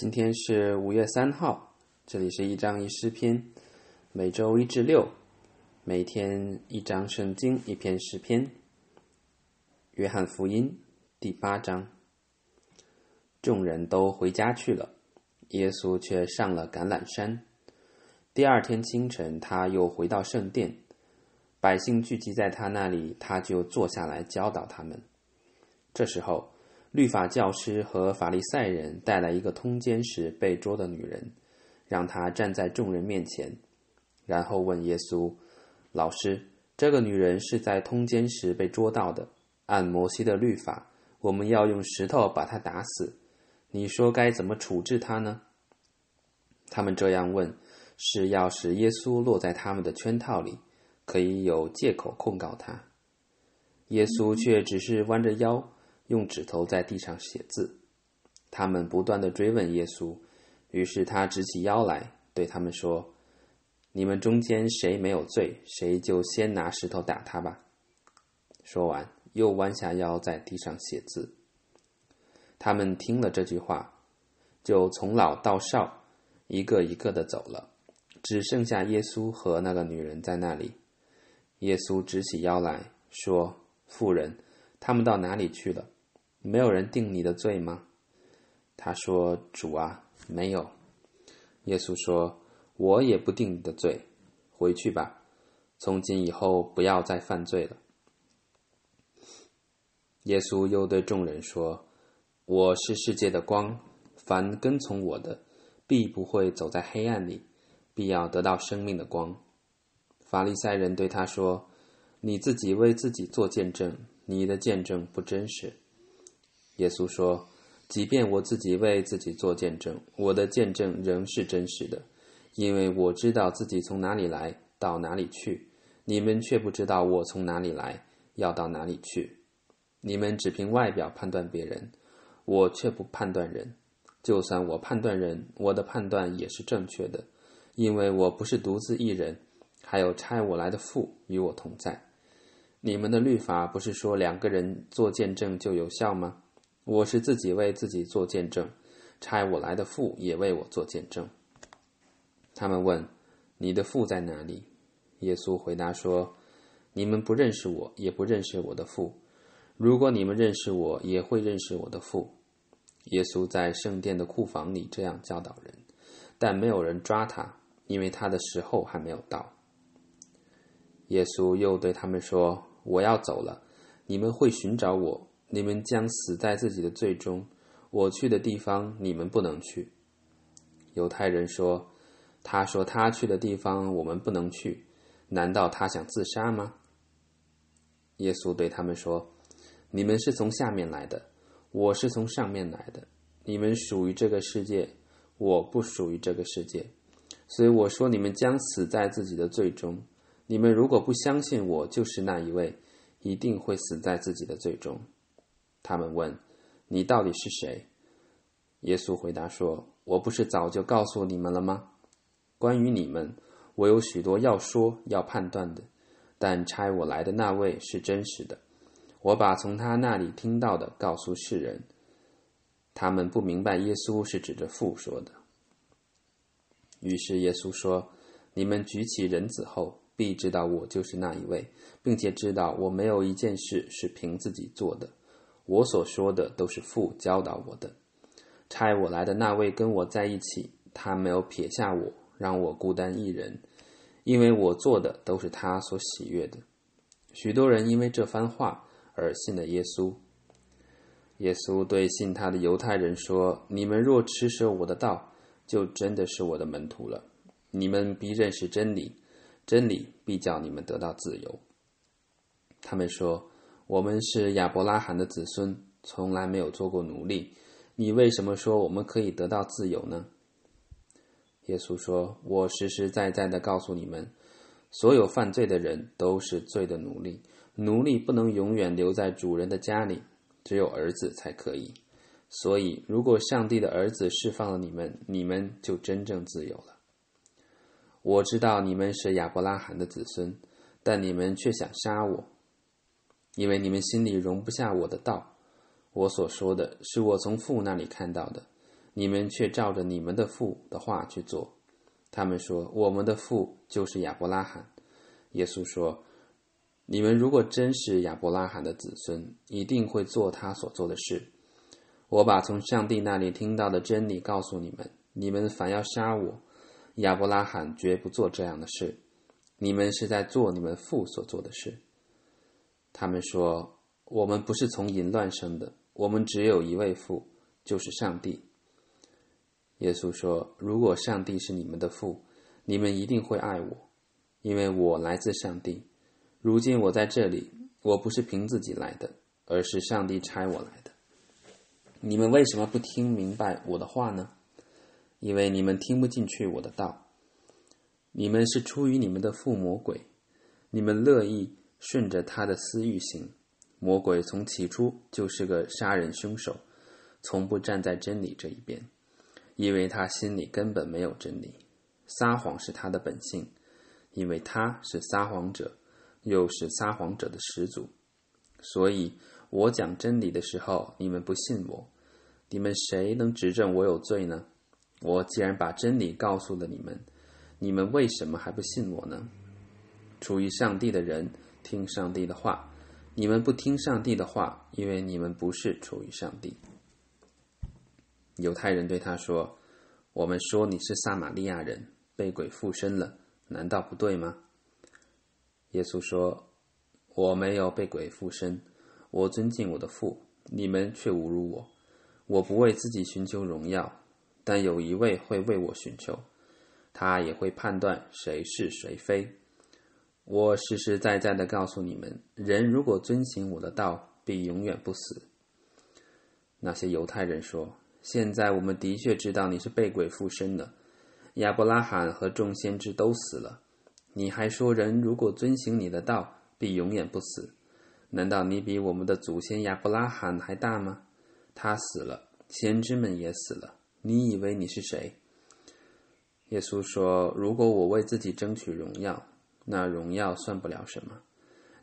今天是五月三号，这里是一章一诗篇，每周一至六，每天一章圣经，一篇诗篇。约翰福音第八章，众人都回家去了，耶稣却上了橄榄山。第二天清晨，他又回到圣殿，百姓聚集在他那里，他就坐下来教导他们。这时候。律法教师和法利赛人带来一个通奸时被捉的女人，让她站在众人面前，然后问耶稣：“老师，这个女人是在通奸时被捉到的。按摩西的律法，我们要用石头把她打死。你说该怎么处置她呢？”他们这样问，是要使耶稣落在他们的圈套里，可以有借口控告他。耶稣却只是弯着腰。用指头在地上写字，他们不断的追问耶稣，于是他直起腰来，对他们说：“你们中间谁没有罪，谁就先拿石头打他吧。”说完，又弯下腰在地上写字。他们听了这句话，就从老到少，一个一个的走了，只剩下耶稣和那个女人在那里。耶稣直起腰来说：“妇人，他们到哪里去了？”没有人定你的罪吗？他说：“主啊，没有。”耶稣说：“我也不定你的罪，回去吧，从今以后不要再犯罪了。”耶稣又对众人说：“我是世界的光，凡跟从我的，必不会走在黑暗里，必要得到生命的光。”法利赛人对他说：“你自己为自己做见证，你的见证不真实。”耶稣说：“即便我自己为自己做见证，我的见证仍是真实的，因为我知道自己从哪里来到哪里去，你们却不知道我从哪里来要到哪里去。你们只凭外表判断别人，我却不判断人。就算我判断人，我的判断也是正确的，因为我不是独自一人，还有差我来的父与我同在。你们的律法不是说两个人做见证就有效吗？”我是自己为自己做见证，差我来的父也为我做见证。他们问：“你的父在哪里？”耶稣回答说：“你们不认识我，也不认识我的父。如果你们认识我，也会认识我的父。”耶稣在圣殿的库房里这样教导人，但没有人抓他，因为他的时候还没有到。耶稣又对他们说：“我要走了，你们会寻找我。”你们将死在自己的罪中，我去的地方你们不能去。犹太人说：“他说他去的地方我们不能去，难道他想自杀吗？”耶稣对他们说：“你们是从下面来的，我是从上面来的。你们属于这个世界，我不属于这个世界，所以我说你们将死在自己的罪中。你们如果不相信我就是那一位，一定会死在自己的罪中。”他们问：“你到底是谁？”耶稣回答说：“我不是早就告诉你们了吗？关于你们，我有许多要说、要判断的。但差我来的那位是真实的，我把从他那里听到的告诉世人。他们不明白耶稣是指着父说的。于是耶稣说：‘你们举起人子后，必知道我就是那一位，并且知道我没有一件事是凭自己做的。’”我所说的都是父教导我的，差我来的那位跟我在一起，他没有撇下我，让我孤单一人，因为我做的都是他所喜悦的。许多人因为这番话而信了耶稣。耶稣对信他的犹太人说：“你们若持守我的道，就真的是我的门徒了。你们必认识真理，真理必叫你们得到自由。”他们说。我们是亚伯拉罕的子孙，从来没有做过奴隶。你为什么说我们可以得到自由呢？耶稣说：“我实实在在的告诉你们，所有犯罪的人都是罪的奴隶。奴隶不能永远留在主人的家里，只有儿子才可以。所以，如果上帝的儿子释放了你们，你们就真正自由了。我知道你们是亚伯拉罕的子孙，但你们却想杀我。”因为你们心里容不下我的道，我所说的是我从父那里看到的，你们却照着你们的父的话去做。他们说：“我们的父就是亚伯拉罕。”耶稣说：“你们如果真是亚伯拉罕的子孙，一定会做他所做的事。我把从上帝那里听到的真理告诉你们。你们反要杀我，亚伯拉罕绝不做这样的事。你们是在做你们父所做的事。”他们说：“我们不是从淫乱生的，我们只有一位父，就是上帝。”耶稣说：“如果上帝是你们的父，你们一定会爱我，因为我来自上帝。如今我在这里，我不是凭自己来的，而是上帝差我来的。你们为什么不听明白我的话呢？因为你们听不进去我的道。你们是出于你们的父魔鬼，你们乐意顺着他的私欲行。魔鬼从起初就是个杀人凶手，从不站在真理这一边。”因为他心里根本没有真理，撒谎是他的本性，因为他是撒谎者，又是撒谎者的始祖。所以我讲真理的时候，你们不信我，你们谁能指证我有罪呢？我既然把真理告诉了你们，你们为什么还不信我呢？出于上帝的人听上帝的话，你们不听上帝的话，因为你们不是出于上帝。犹太人对他说：“我们说你是撒玛利亚人，被鬼附身了，难道不对吗？”耶稣说：“我没有被鬼附身，我尊敬我的父，你们却侮辱我。我不为自己寻求荣耀，但有一位会为我寻求，他也会判断谁是谁非。我实实在在的告诉你们：人如果遵行我的道，必永远不死。”那些犹太人说。现在我们的确知道你是被鬼附身的，亚伯拉罕和众先知都死了，你还说人如果遵行你的道，必永远不死？难道你比我们的祖先亚伯拉罕还大吗？他死了，先知们也死了，你以为你是谁？耶稣说：“如果我为自己争取荣耀，那荣耀算不了什么；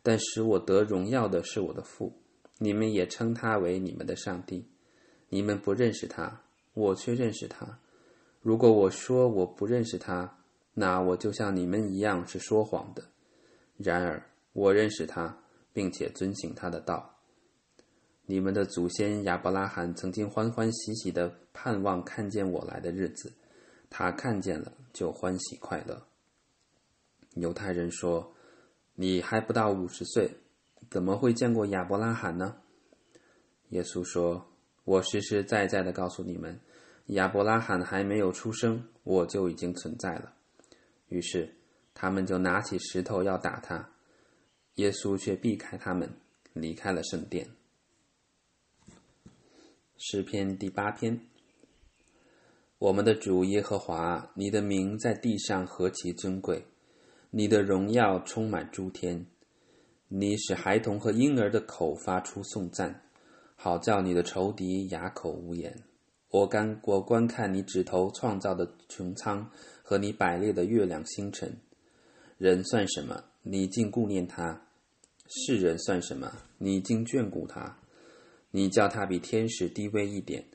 但使我得荣耀的是我的父，你们也称他为你们的上帝。”你们不认识他，我却认识他。如果我说我不认识他，那我就像你们一样是说谎的。然而我认识他，并且遵行他的道。你们的祖先亚伯拉罕曾经欢欢喜喜的盼望看见我来的日子，他看见了就欢喜快乐。犹太人说：“你还不到五十岁，怎么会见过亚伯拉罕呢？”耶稣说。我实实在在的告诉你们，亚伯拉罕还没有出生，我就已经存在了。于是他们就拿起石头要打他，耶稣却避开他们，离开了圣殿。诗篇第八篇：我们的主耶和华，你的名在地上何其尊贵，你的荣耀充满诸天，你使孩童和婴儿的口发出颂赞。好叫你的仇敌哑口无言。我观我观看你指头创造的穹苍和你摆列的月亮星辰。人算什么？你竟顾念他；世人算什么？你竟眷顾他？你叫他比天使低微一点，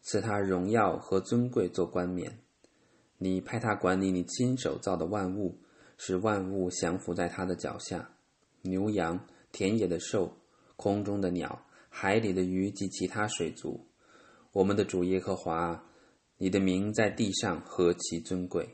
赐他荣耀和尊贵做冠冕。你派他管理你亲手造的万物，使万物降服在他的脚下。牛羊、田野的兽、空中的鸟。海里的鱼及其他水族，我们的主耶和华，你的名在地上何其尊贵！